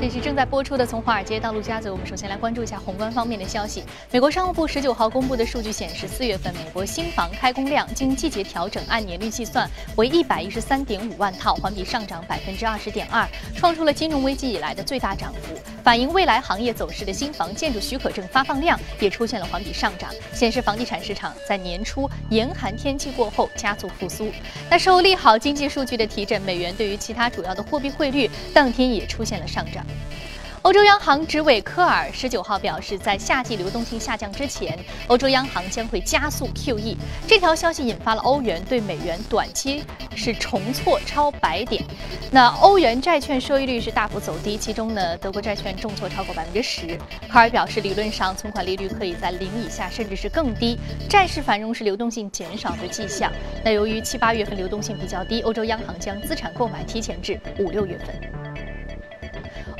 这是正在播出的《从华尔街到陆家嘴》。我们首先来关注一下宏观方面的消息。美国商务部十九号公布的数据显示，四月份美国新房开工量经季节调整按年率计算为一百一十三点五万套，环比上涨百分之二十点二，创出了金融危机以来的最大涨幅。反映未来行业走势的新房建筑许可证发放量也出现了环比上涨，显示房地产市场在年初严寒天气过后加速复苏。那受利好经济数据的提振，美元对于其他主要的货币汇率当天也出现了上涨。欧洲央行执委科尔十九号表示，在夏季流动性下降之前，欧洲央行将会加速 QE。这条消息引发了欧元对美元短期是重挫超百点。那欧元债券收益率是大幅走低，其中呢，德国债券重挫超过百分之十。科尔表示，理论上存款利率可以在零以下，甚至是更低。债市繁荣是流动性减少的迹象。那由于七八月份流动性比较低，欧洲央行将资产购买提前至五六月份。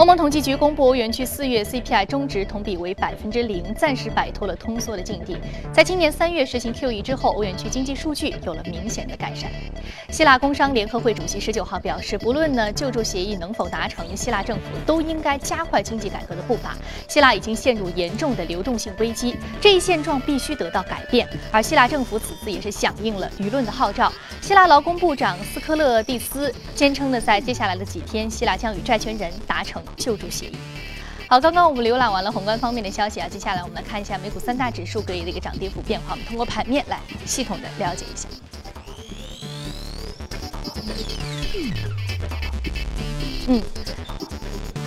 欧盟统计局公布，欧元区四月 CPI 中值同比为百分之零，暂时摆脱了通缩的境地。在今年三月实行 QE 之后，欧元区经济数据有了明显的改善。希腊工商联合会主席十九号表示，不论呢救助协议能否达成，希腊政府都应该加快经济改革的步伐。希腊已经陷入严重的流动性危机，这一现状必须得到改变。而希腊政府此次也是响应了舆论的号召。希腊劳工部长斯科勒蒂斯坚称呢，在接下来的几天，希腊将与债权人达成。救助协议。好，刚刚我们浏览完了宏观方面的消息啊，接下来我们来看一下美股三大指数隔夜的一个涨跌幅变化。我们通过盘面来系统的了解一下。嗯。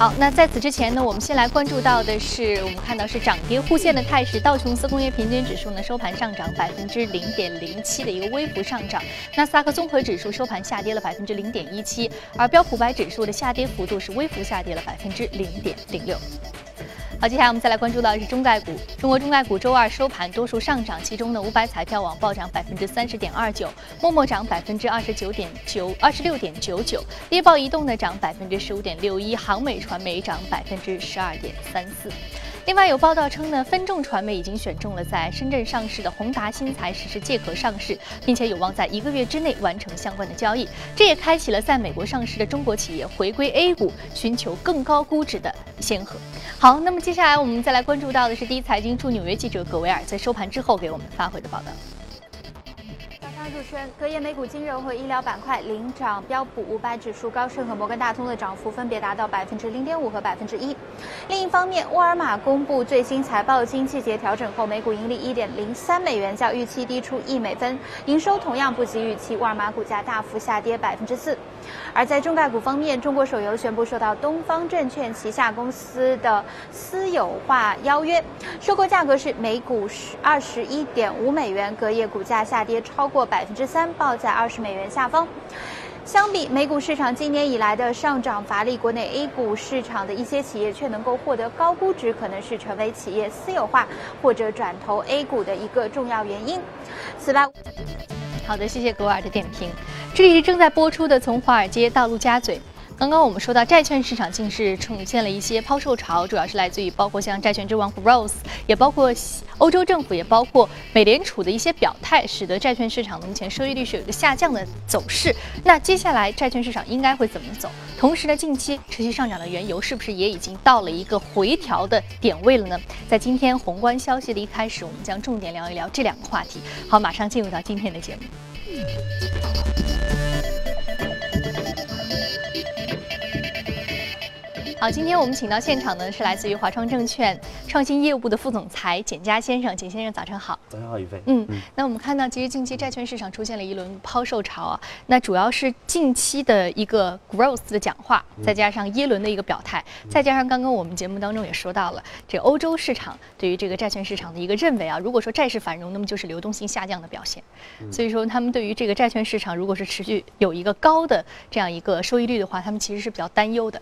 好，那在此之前呢，我们先来关注到的是，我们看到是涨跌互现的态势。道琼斯工业平均指数呢收盘上涨百分之零点零七的一个微幅上涨，纳斯达克综合指数收盘下跌了百分之零点一七，而标普白指数的下跌幅度是微幅下跌了百分之零点零六。好，接下来我们再来关注到的是中概股。中国中概股周二收盘多数上涨，其中呢，五百彩票网暴涨百分之三十点二九，陌陌涨百分之二十九点九二十六点九九，猎豹移动呢涨百分之十五点六一，航美传媒涨百分之十二点三四。另外有报道称呢，分众传媒已经选中了在深圳上市的宏达新材实施借壳上市，并且有望在一个月之内完成相关的交易。这也开启了在美国上市的中国企业回归 A 股，寻求更高估值的先河。好，那么接下来我们再来关注到的是第一财经驻纽约记者葛维尔在收盘之后给我们发回的报道。主持人，隔夜美股金融和医疗板块领涨，标普五百指数、高盛和摩根大通的涨幅分别达到百分之零点五和百分之一。另一方面，沃尔玛公布最新财报，经季节调整后，每股盈利一点零三美元，较预期低出一美分，营收同样不及预期，沃尔玛股价大幅下跌百分之四。而在中概股方面，中国手游宣布受到东方证券旗下公司的私有化邀约，收购价格是每股十二十一点五美元，隔夜股价下跌超过百分之三，报在二十美元下方。相比美股市场今年以来的上涨乏力，国内 A 股市场的一些企业却能够获得高估值，可能是成为企业私有化或者转投 A 股的一个重要原因。此外，好的，谢谢格尔的点评。这里是正在播出的《从华尔街到陆家嘴》。刚刚我们说到债券市场近日呈现了一些抛售潮，主要是来自于包括像债券之王 Growth，也包括欧洲政府，也包括美联储的一些表态，使得债券市场目前收益率是有一个下降的走势。那接下来债券市场应该会怎么走？同时呢，近期持续上涨的原油是不是也已经到了一个回调的点位了呢？在今天宏观消息的一开始，我们将重点聊一聊这两个话题。好，马上进入到今天的节目。好，今天我们请到现场呢是来自于华创证券创新业务部的副总裁简佳先生。简先生，早晨好。早上好，宇飞。嗯，那我们看到，其实近期债券市场出现了一轮抛售潮啊。那主要是近期的一个 growth 的讲话，再加上耶伦的一个表态，再加上刚刚我们节目当中也说到了，这欧洲市场对于这个债券市场的一个认为啊，如果说债市繁荣，那么就是流动性下降的表现。所以说，他们对于这个债券市场，如果是持续有一个高的这样一个收益率的话，他们其实是比较担忧的。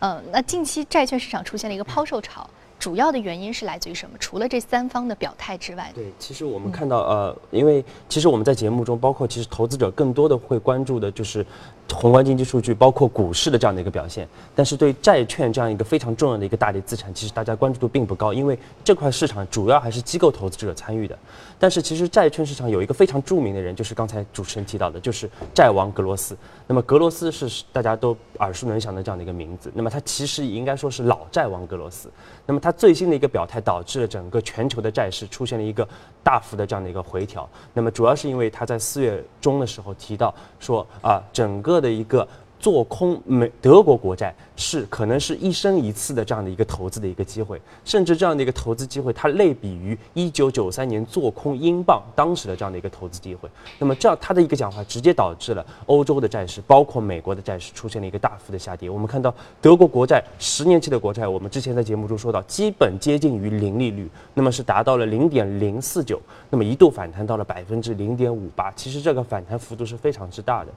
嗯，那近期债券市场出现了一个抛售潮，主要的原因是来自于什么？除了这三方的表态之外，对，其实我们看到，呃，因为其实我们在节目中，包括其实投资者更多的会关注的就是。宏观经济数据，包括股市的这样的一个表现，但是对债券这样一个非常重要的一个大类资产，其实大家关注度并不高，因为这块市场主要还是机构投资者参与的。但是其实债券市场有一个非常著名的人，就是刚才主持人提到的，就是债王格罗斯。那么格罗斯是大家都耳熟能详的这样的一个名字。那么他其实应该说是老债王格罗斯。那么他最新的一个表态，导致了整个全球的债市出现了一个大幅的这样的一个回调。那么主要是因为他在四月中的时候提到说啊，整个的一个。做空美德国国债是可能是一生一次的这样的一个投资的一个机会，甚至这样的一个投资机会，它类比于一九九三年做空英镑当时的这样的一个投资机会。那么这样他的一个讲话，直接导致了欧洲的债市，包括美国的债市出现了一个大幅的下跌。我们看到德国国债十年期的国债，我们之前在节目中说到，基本接近于零利率，那么是达到了零点零四九，那么一度反弹到了百分之零点五八。其实这个反弹幅度是非常之大的。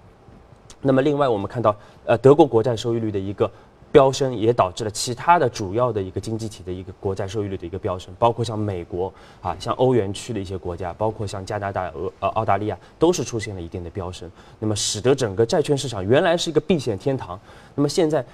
那么另外，我们看到，呃，德国国债收益率的一个飙升，也导致了其他的主要的一个经济体的一个国债收益率的一个飙升，包括像美国啊，像欧元区的一些国家，包括像加拿大、俄呃澳大利亚，都是出现了一定的飙升。那么使得整个债券市场原来是一个避险天堂，那么现在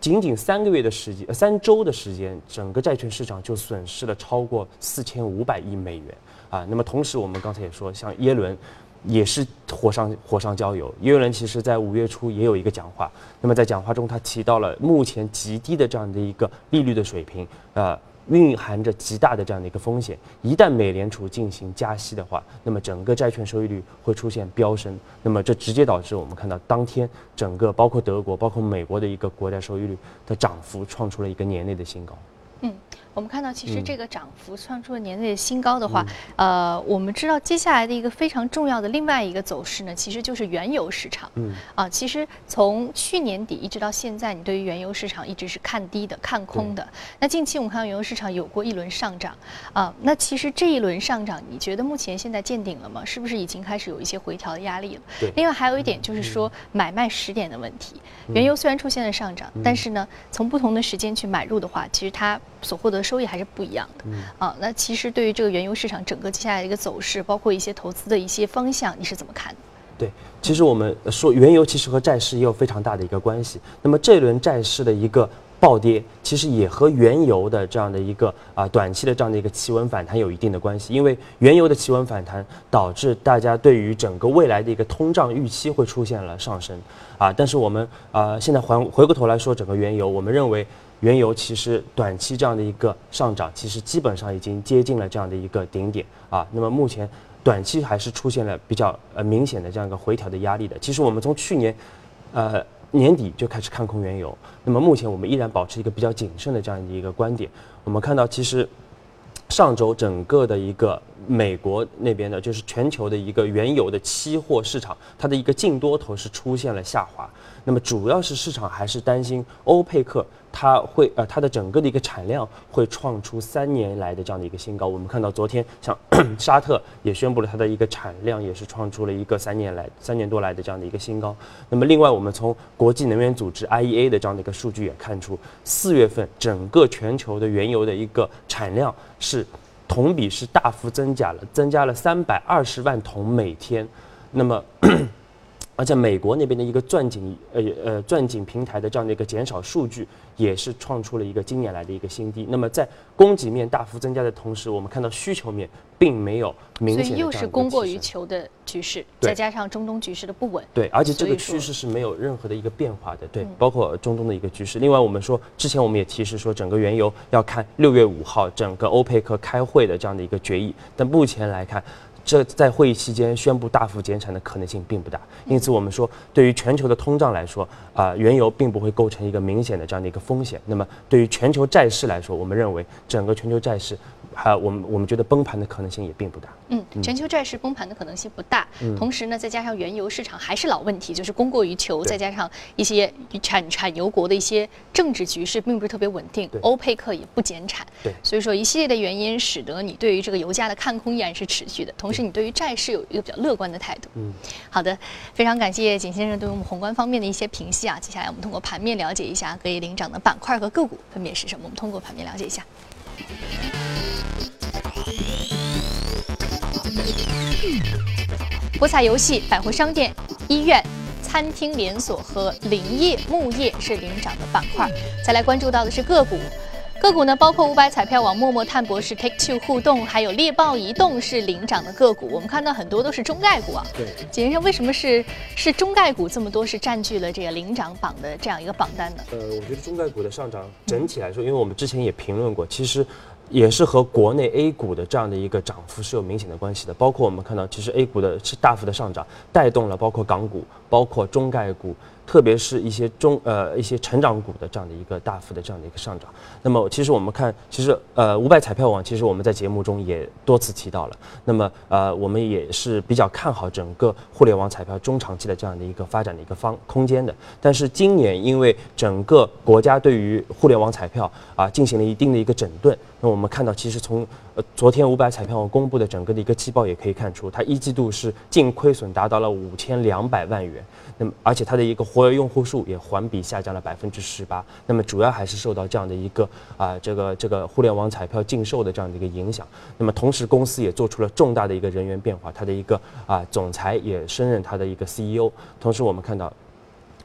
仅仅三个月的时间，三周的时间，整个债券市场就损失了超过四千五百亿美元啊。那么同时，我们刚才也说，像耶伦。也是火上火上浇油。耶伦其实在五月初也有一个讲话，那么在讲话中他提到了目前极低的这样的一个利率的水平，呃，蕴含着极大的这样的一个风险。一旦美联储进行加息的话，那么整个债券收益率会出现飙升，那么这直接导致我们看到当天整个包括德国、包括美国的一个国债收益率的涨幅创出了一个年内的新高。嗯。我们看到，其实这个涨幅创出了年内的新高的话，呃，我们知道接下来的一个非常重要的另外一个走势呢，其实就是原油市场。嗯，啊，其实从去年底一直到现在，你对于原油市场一直是看低的、看空的。那近期我们看到原油市场有过一轮上涨，啊，那其实这一轮上涨，你觉得目前现在见顶了吗？是不是已经开始有一些回调的压力了？对。另外还有一点就是说买卖时点的问题，原油虽然出现了上涨，但是呢，从不同的时间去买入的话，其实它所获得收益还是不一样的。嗯啊，那其实对于这个原油市场整个接下来的一个走势，包括一些投资的一些方向，你是怎么看的？对，其实我们说原油其实和债市也有非常大的一个关系。那么这轮债市的一个暴跌，其实也和原油的这样的一个啊短期的这样的一个企稳反弹有一定的关系。因为原油的企稳反弹，导致大家对于整个未来的一个通胀预期会出现了上升。啊，但是我们啊现在还回过头来说整个原油，我们认为。原油其实短期这样的一个上涨，其实基本上已经接近了这样的一个顶点啊。那么目前短期还是出现了比较呃明显的这样一个回调的压力的。其实我们从去年，呃年底就开始看空原油，那么目前我们依然保持一个比较谨慎的这样的一个观点。我们看到其实上周整个的一个美国那边的，就是全球的一个原油的期货市场，它的一个净多头是出现了下滑。那么主要是市场还是担心欧佩克。它会呃，它的整个的一个产量会创出三年来的这样的一个新高。我们看到昨天像 沙特也宣布了它的一个产量也是创出了一个三年来三年多来的这样的一个新高。那么另外，我们从国际能源组织 IEA 的这样的一个数据也看出，四月份整个全球的原油的一个产量是同比是大幅增加了，增加了三百二十万桶每天。那么。而且美国那边的一个钻井，呃呃钻井平台的这样的一个减少数据，也是创出了一个今年来的一个新低。那么在供给面大幅增加的同时，我们看到需求面并没有明显的所以又是供过于求的局势，再加上中东局势的不稳。对，而且这个趋势是没有任何的一个变化的。对，包括中东的一个局势。另外，我们说之前我们也提示说，整个原油要看六月五号整个欧佩克开会的这样的一个决议。但目前来看。这在会议期间宣布大幅减产的可能性并不大，因此我们说，对于全球的通胀来说，啊，原油并不会构成一个明显的这样的一个风险。那么，对于全球债市来说，我们认为整个全球债市。还我们我们觉得崩盘的可能性也并不大。嗯，全球债市崩盘的可能性不大。嗯，同时呢，再加上原油市场还是老问题，就是供过于求，再加上一些产产油国的一些政治局势并不是特别稳定，欧佩克也不减产。对，所以说一系列的原因使得你对于这个油价的看空依然是持续的，同时你对于债市有一个比较乐观的态度。嗯，好的，非常感谢景先生对我们宏观方面的一些评析啊。接下来我们通过盘面了解一下可以领涨的板块和个股分别是什么。我们通过盘面了解一下。博彩游戏、百货商店、医院。餐厅连锁和林业、牧业是领涨的板块。再来关注到的是个股。个股呢，包括五百彩票网、陌陌探博士、Take Two 互动，还有猎豹移动是领涨的个股。我们看到很多都是中概股啊。对，简先生，为什么是是中概股这么多是占据了这个领涨榜的这样一个榜单呢？呃，我觉得中概股的上涨整体来说，因为我们之前也评论过，其实也是和国内 A 股的这样的一个涨幅是有明显的关系的。包括我们看到，其实 A 股的是大幅的上涨，带动了包括港股、包括中概股。特别是一些中呃一些成长股的这样的一个大幅的这样的一个上涨，那么其实我们看，其实呃五百彩票网，其实我们在节目中也多次提到了，那么呃我们也是比较看好整个互联网彩票中长期的这样的一个发展的一个方空间的。但是今年因为整个国家对于互联网彩票啊进行了一定的一个整顿，那我们看到其实从昨天五百彩票网公布的整个的一个季报也可以看出，它一季度是净亏损达到了五千两百万元。那么，而且它的一个活跃用户数也环比下降了百分之十八。那么，主要还是受到这样的一个啊，这个这个互联网彩票禁售的这样的一个影响。那么，同时公司也做出了重大的一个人员变化，它的一个啊总裁也升任它的一个 CEO。同时，我们看到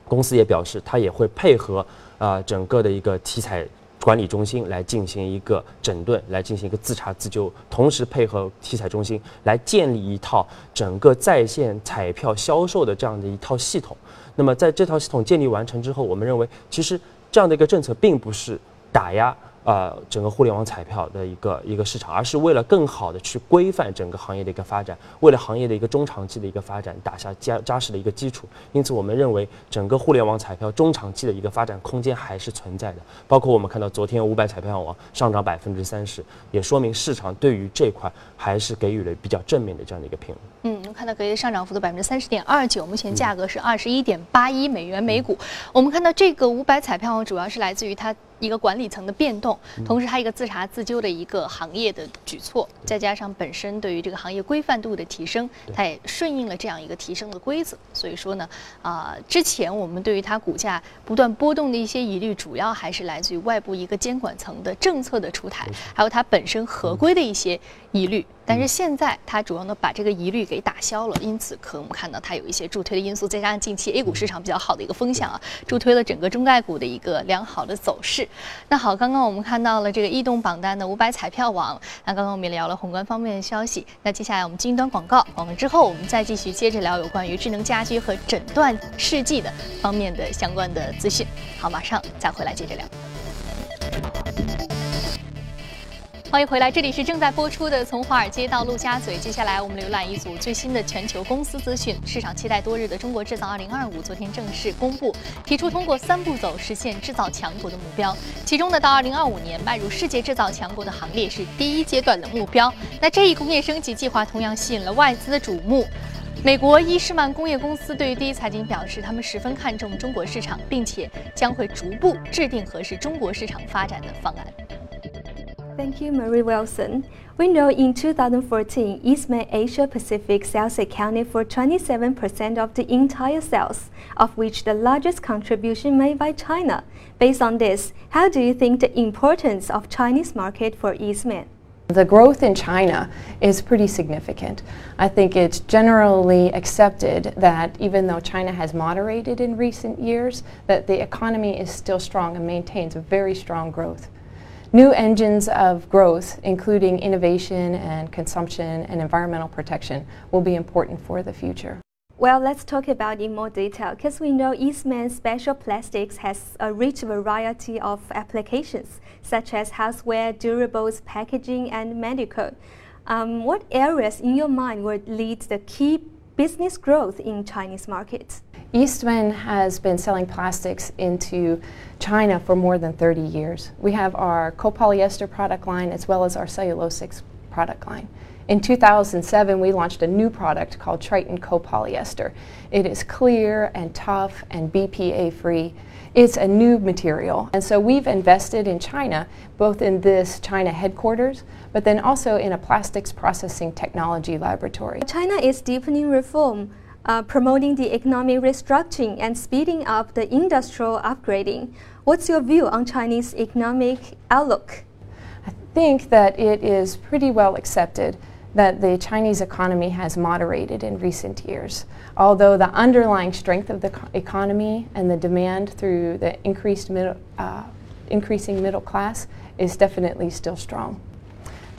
公司也表示，它也会配合啊整个的一个体彩。管理中心来进行一个整顿，来进行一个自查自纠，同时配合体彩中心来建立一套整个在线彩票销售的这样的一套系统。那么在这套系统建立完成之后，我们认为其实这样的一个政策并不是打压。呃，整个互联网彩票的一个一个市场，而是为了更好的去规范整个行业的一个发展，为了行业的一个中长期的一个发展打下扎扎实的一个基础。因此，我们认为整个互联网彩票中长期的一个发展空间还是存在的。包括我们看到昨天五百彩票网上涨百分之三十，也说明市场对于这块还是给予了比较正面的这样的一个评论。嗯，我们看到隔夜上涨幅度百分之三十点二九，目前价格是二十一点八一美元每股。我们看到这个五百彩票网主要是来自于它。一个管理层的变动，同时还有一个自查自纠的一个行业的举措，再加上本身对于这个行业规范度的提升，它也顺应了这样一个提升的规则。所以说呢，啊，之前我们对于它股价不断波动的一些疑虑，主要还是来自于外部一个监管层的政策的出台，还有它本身合规的一些疑虑。但是现在它主要呢把这个疑虑给打消了，因此可我们看到它有一些助推的因素，再加上近期 A 股市场比较好的一个风向啊，助推了整个中概股的一个良好的走势。那好，刚刚我们看到了这个异动榜单的五百彩票网，那刚刚我们也聊了宏观方面的消息，那接下来我们进一段广告，广告之后我们再继续接着聊有关于智能家居和诊断试剂的方面的相关的资讯。好，马上再回来接着聊。欢迎回来，这里是正在播出的《从华尔街到陆家嘴》。接下来我们浏览一组最新的全球公司资讯。市场期待多日的中国制造2025，昨天正式公布，提出通过三步走实现制造强国的目标。其中呢，到2025年迈入世界制造强国的行列是第一阶段的目标。那这一工业升级计划同样吸引了外资的瞩目。美国伊士曼工业公司对于第一财经表示，他们十分看重中国市场，并且将会逐步制定合适中国市场发展的方案。Thank you, Marie Wilson. We know in 2014, Eastman Asia Pacific sales accounted for 27% of the entire sales, of which the largest contribution made by China. Based on this, how do you think the importance of Chinese market for Eastman? The growth in China is pretty significant. I think it's generally accepted that even though China has moderated in recent years, that the economy is still strong and maintains a very strong growth. New engines of growth, including innovation and consumption and environmental protection, will be important for the future. Well, let's talk about in more detail because we know Eastman Special Plastics has a rich variety of applications, such as houseware, durables, packaging, and medical. Um, what areas in your mind would lead the key business growth in Chinese markets? Eastman has been selling plastics into China for more than 30 years. We have our copolyester product line as well as our cellulosics product line. In 2007, we launched a new product called Triton Copolyester. It is clear and tough and BPA free. It's a new material. And so we've invested in China, both in this China headquarters, but then also in a plastics processing technology laboratory. China is deepening reform uh, promoting the economic restructuring and speeding up the industrial upgrading. What's your view on Chinese economic outlook? I think that it is pretty well accepted that the Chinese economy has moderated in recent years. Although the underlying strength of the economy and the demand through the increased middle, uh, increasing middle class is definitely still strong.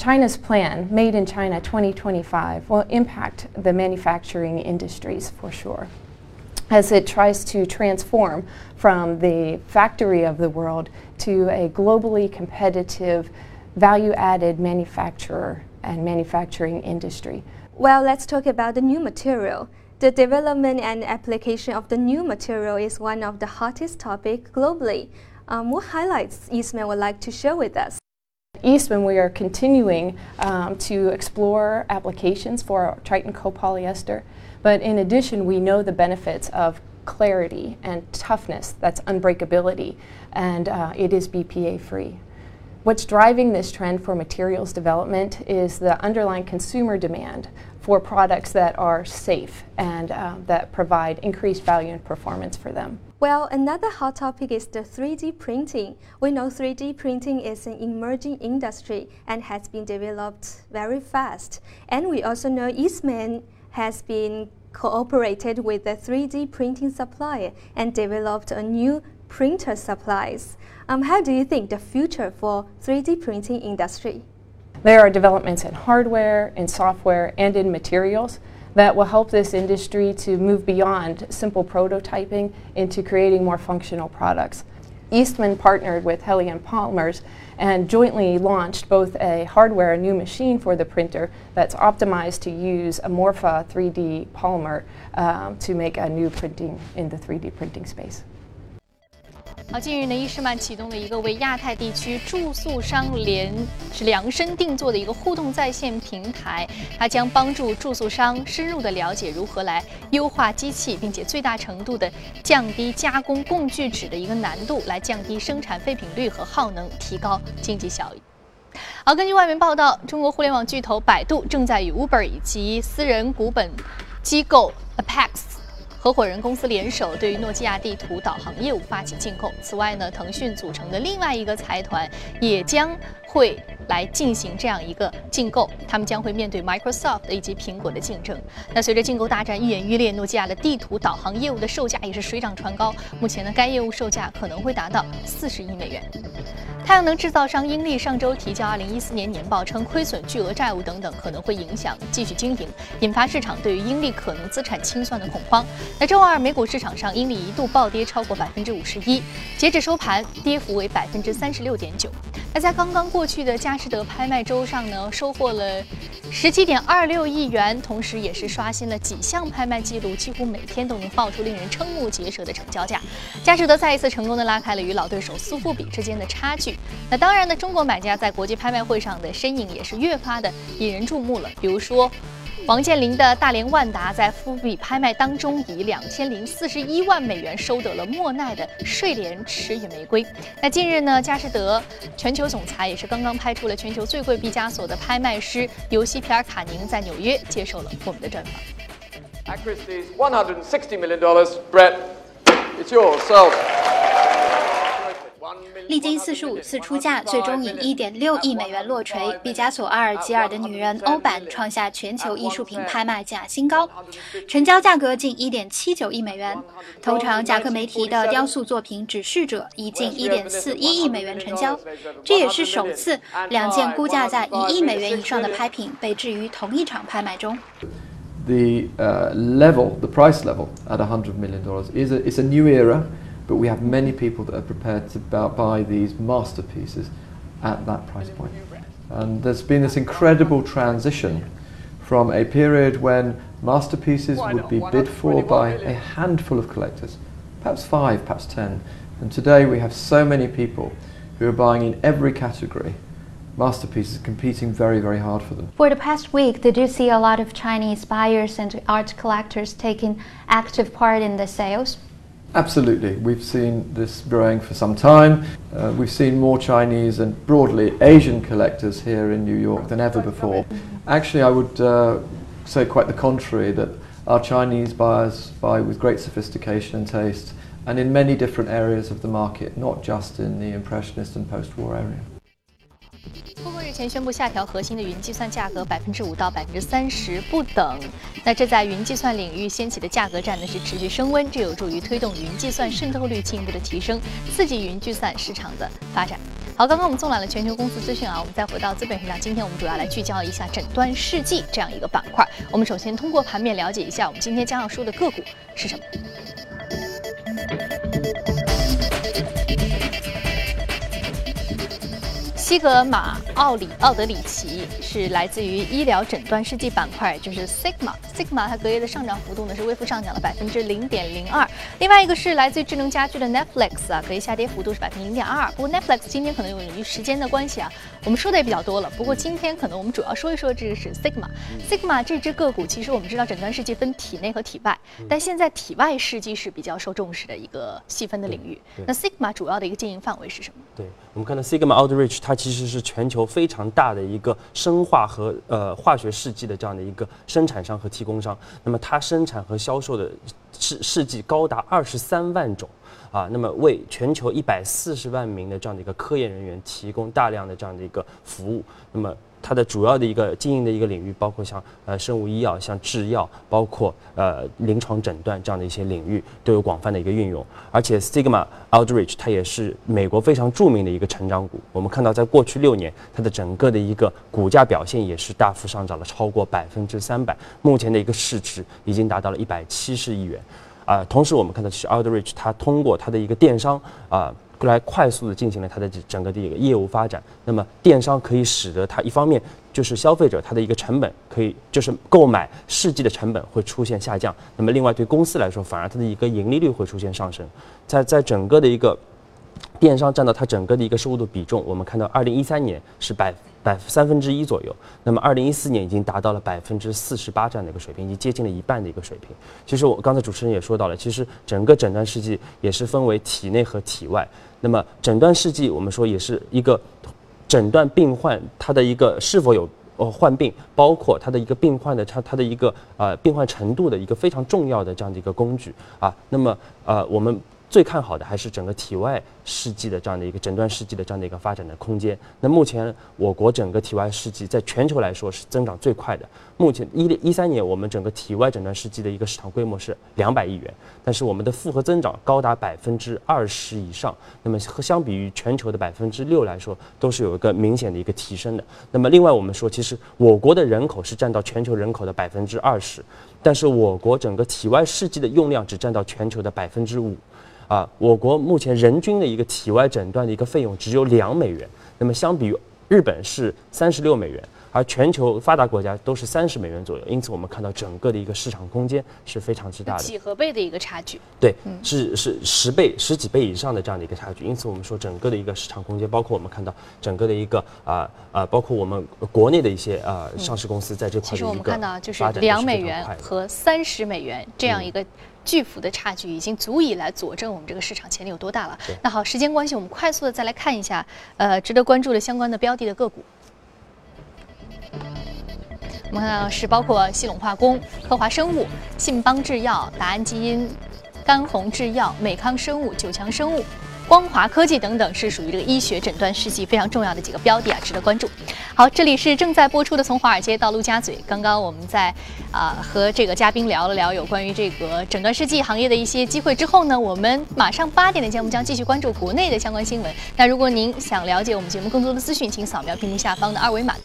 China's plan, Made in China 2025, will impact the manufacturing industries for sure as it tries to transform from the factory of the world to a globally competitive, value added manufacturer and manufacturing industry. Well, let's talk about the new material. The development and application of the new material is one of the hottest topics globally. Um, what highlights Ismail would like to share with us? Eastman, we are continuing um, to explore applications for Triton copolyester, but in addition, we know the benefits of clarity and toughness, that's unbreakability, and uh, it is BPA free. What's driving this trend for materials development is the underlying consumer demand for products that are safe and uh, that provide increased value and performance for them. Well, another hot topic is the 3D printing. We know 3D printing is an emerging industry and has been developed very fast. And we also know Eastman has been cooperated with a 3D printing supplier and developed a new printer supplies. Um, how do you think the future for 3D printing industry? There are developments in hardware, in software, and in materials that will help this industry to move beyond simple prototyping into creating more functional products. Eastman partnered with Helion Polymers and jointly launched both a hardware, a new machine for the printer that's optimized to use a Morpha 3D polymer um, to make a new printing in the 3D printing space. 好，近日呢，伊士曼启动了一个为亚太地区住宿商联是量身定做的一个互动在线平台，它将帮助住宿商深入的了解如何来优化机器，并且最大程度的降低加工共聚酯的一个难度，来降低生产废品率和耗能，提高经济效益。好，根据外媒报道，中国互联网巨头百度正在与 Uber 以及私人股本机构 Apex。合伙人公司联手对于诺基亚地图导航业务发起竞购。此外呢，腾讯组成的另外一个财团也将会来进行这样一个竞购，他们将会面对 Microsoft 以及苹果的竞争。那随着竞购大战愈演愈烈，诺基亚的地图导航业务的售价也是水涨船高。目前呢，该业务售价可能会达到四十亿美元。太阳能制造商英利上周提交2014年年报，称亏损、巨额债务等等可能会影响继续经营，引发市场对于英利可能资产清算的恐慌。那周二美股市场上，英利一度暴跌超过百分之五十一，截止收盘，跌幅为百分之三十六点九。那在刚刚过去的佳士得拍卖周上呢，收获了十七点二六亿元，同时也是刷新了几项拍卖记录，几乎每天都能爆出令人瞠目结舌的成交价。佳士得再一次成功的拉开了与老对手苏富比之间的差距。那当然呢，中国买家在国际拍卖会上的身影也是越发的引人注目了。比如说，王健林的大连万达在富比拍卖当中以两千零四十一万美元收得了莫奈的睡莲池与玫瑰。那近日呢，佳士得全球总裁也是刚刚拍出了全球最贵毕加索的拍卖师尤西皮尔卡宁在纽约接受了我们的专访。one hundred and sixty million dollars, Brett. It's yours. So. 历经四十五次出价，最终以一点六亿美元落锤。毕加索《阿尔及尔的女人》欧版创下全球艺术品拍卖价新高，成交价格近一点七九亿美元。头场贾克梅提的雕塑作品《指示者》以近一点四一亿美元成交，这也是首次两件估价在一亿美元以上的拍品被置于同一场拍卖中。The level, the price level at a hundred million dollars is a is a new era. But we have many people that are prepared to buy these masterpieces at that price point. And there's been this incredible transition from a period when masterpieces would be bid for by a handful of collectors, perhaps five, perhaps ten. And today we have so many people who are buying in every category masterpieces competing very, very hard for them. For the past week, did you see a lot of Chinese buyers and art collectors taking active part in the sales? Absolutely. We've seen this growing for some time. Uh, we've seen more Chinese and broadly Asian collectors here in New York than ever before. Actually, I would uh, say quite the contrary, that our Chinese buyers buy with great sophistication and taste and in many different areas of the market, not just in the Impressionist and post-war area. 前宣布下调核心的云计算价格百分之五到百分之三十不等。那这在云计算领域掀起的价格战呢是持续升温，这有助于推动云计算渗透率进一步的提升，刺激云计算市场的发展。好，刚刚我们纵览了全球公司资讯啊，我们再回到资本市场，今天我们主要来聚焦一下诊断试剂这样一个板块。我们首先通过盘面了解一下我们今天将要说的个股是什么。西格玛奥里奥德里奇是来自于医疗诊断试剂板块，就是 Sigma。Sigma 它隔夜的上涨幅度呢是微幅上涨了百分之零点零二。另外一个是来自于智能家居的 Netflix 啊，隔夜下跌幅度是百分之零点二二。不过 Netflix 今天可能由于时间的关系啊，我们说的也比较多了。不过今天可能我们主要说一说这个是 Sigma。Sigma 这只个股，其实我们知道诊断试剂分体内和体外，但现在体外试剂是比较受重视的一个细分的领域。那 Sigma 主要的一个经营范围是什么？对我们看到 Sigma Outreach 它其实是全球非常大的一个生化和呃化学试剂的这样的一个生产商和提供商。那么它生产和销售的试试剂高达二十三万种啊，那么为全球一百四十万名的这样的一个科研人员提供大量的这样的一个服务。那么它的主要的一个经营的一个领域，包括像呃生物医药、像制药，包括呃临床诊断这样的一些领域都有广泛的一个运用。而且 Sigma Aldrich 它也是美国非常著名的一个成长股。我们看到，在过去六年，它的整个的一个股价表现也是大幅上涨了超过百分之三百，目前的一个市值已经达到了一百七十亿元。啊，同时我们看到，其实 Aldrich 它通过它的一个电商啊。来快速的进行了它的整个的一个业务发展，那么电商可以使得它一方面就是消费者它的一个成本可以就是购买试剂的成本会出现下降，那么另外对公司来说反而它的一个盈利率会出现上升，在在整个的一个电商占到它整个的一个收入的比重，我们看到二零一三年是百。百三分之一左右，那么二零一四年已经达到了百分之四十八这样的一个水平，已经接近了一半的一个水平。其实我刚才主持人也说到了，其实整个诊断试剂也是分为体内和体外。那么诊断试剂我们说也是一个诊断病患他的一个是否有呃患病，包括他的一个病患的他他的一个呃病患程度的一个非常重要的这样的一个工具啊。那么呃我们。最看好的还是整个体外试剂的这样的一个诊断试剂的这样的一个发展的空间。那目前我国整个体外试剂在全球来说是增长最快的。目前一零一三年我们整个体外诊断试剂的一个市场规模是两百亿元，但是我们的复合增长高达百分之二十以上。那么和相比于全球的百分之六来说，都是有一个明显的一个提升的。那么另外我们说，其实我国的人口是占到全球人口的百分之二十，但是我国整个体外试剂的用量只占到全球的百分之五。啊，我国目前人均的一个体外诊断的一个费用只有两美元，那么相比于日本是三十六美元，而全球发达国家都是三十美元左右，因此我们看到整个的一个市场空间是非常之大的，几何倍的一个差距。对，是是十倍、十几倍以上的这样的一个差距，因此我们说整个的一个市场空间，包括我们看到整个的一个啊啊，包括我们国内的一些呃上市公司在这块的一个其实我们看到就是两美元和三十美元这样一个。巨幅的差距已经足以来佐证我们这个市场潜力有多大了。那好，时间关系，我们快速的再来看一下，呃，值得关注的相关的标的的个股。我们看到是包括系统化工、科华生物、信邦制药、达安基因、甘红制药、美康生物、九强生物。光华科技等等是属于这个医学诊断试剂非常重要的几个标的啊，值得关注。好，这里是正在播出的《从华尔街到陆家嘴》。刚刚我们在啊和这个嘉宾聊了聊有关于这个诊断试剂行业的一些机会之后呢，我们马上八点的节目将继续关注国内的相关新闻。那如果您想了解我们节目更多的资讯，请扫描屏幕下方的二维码。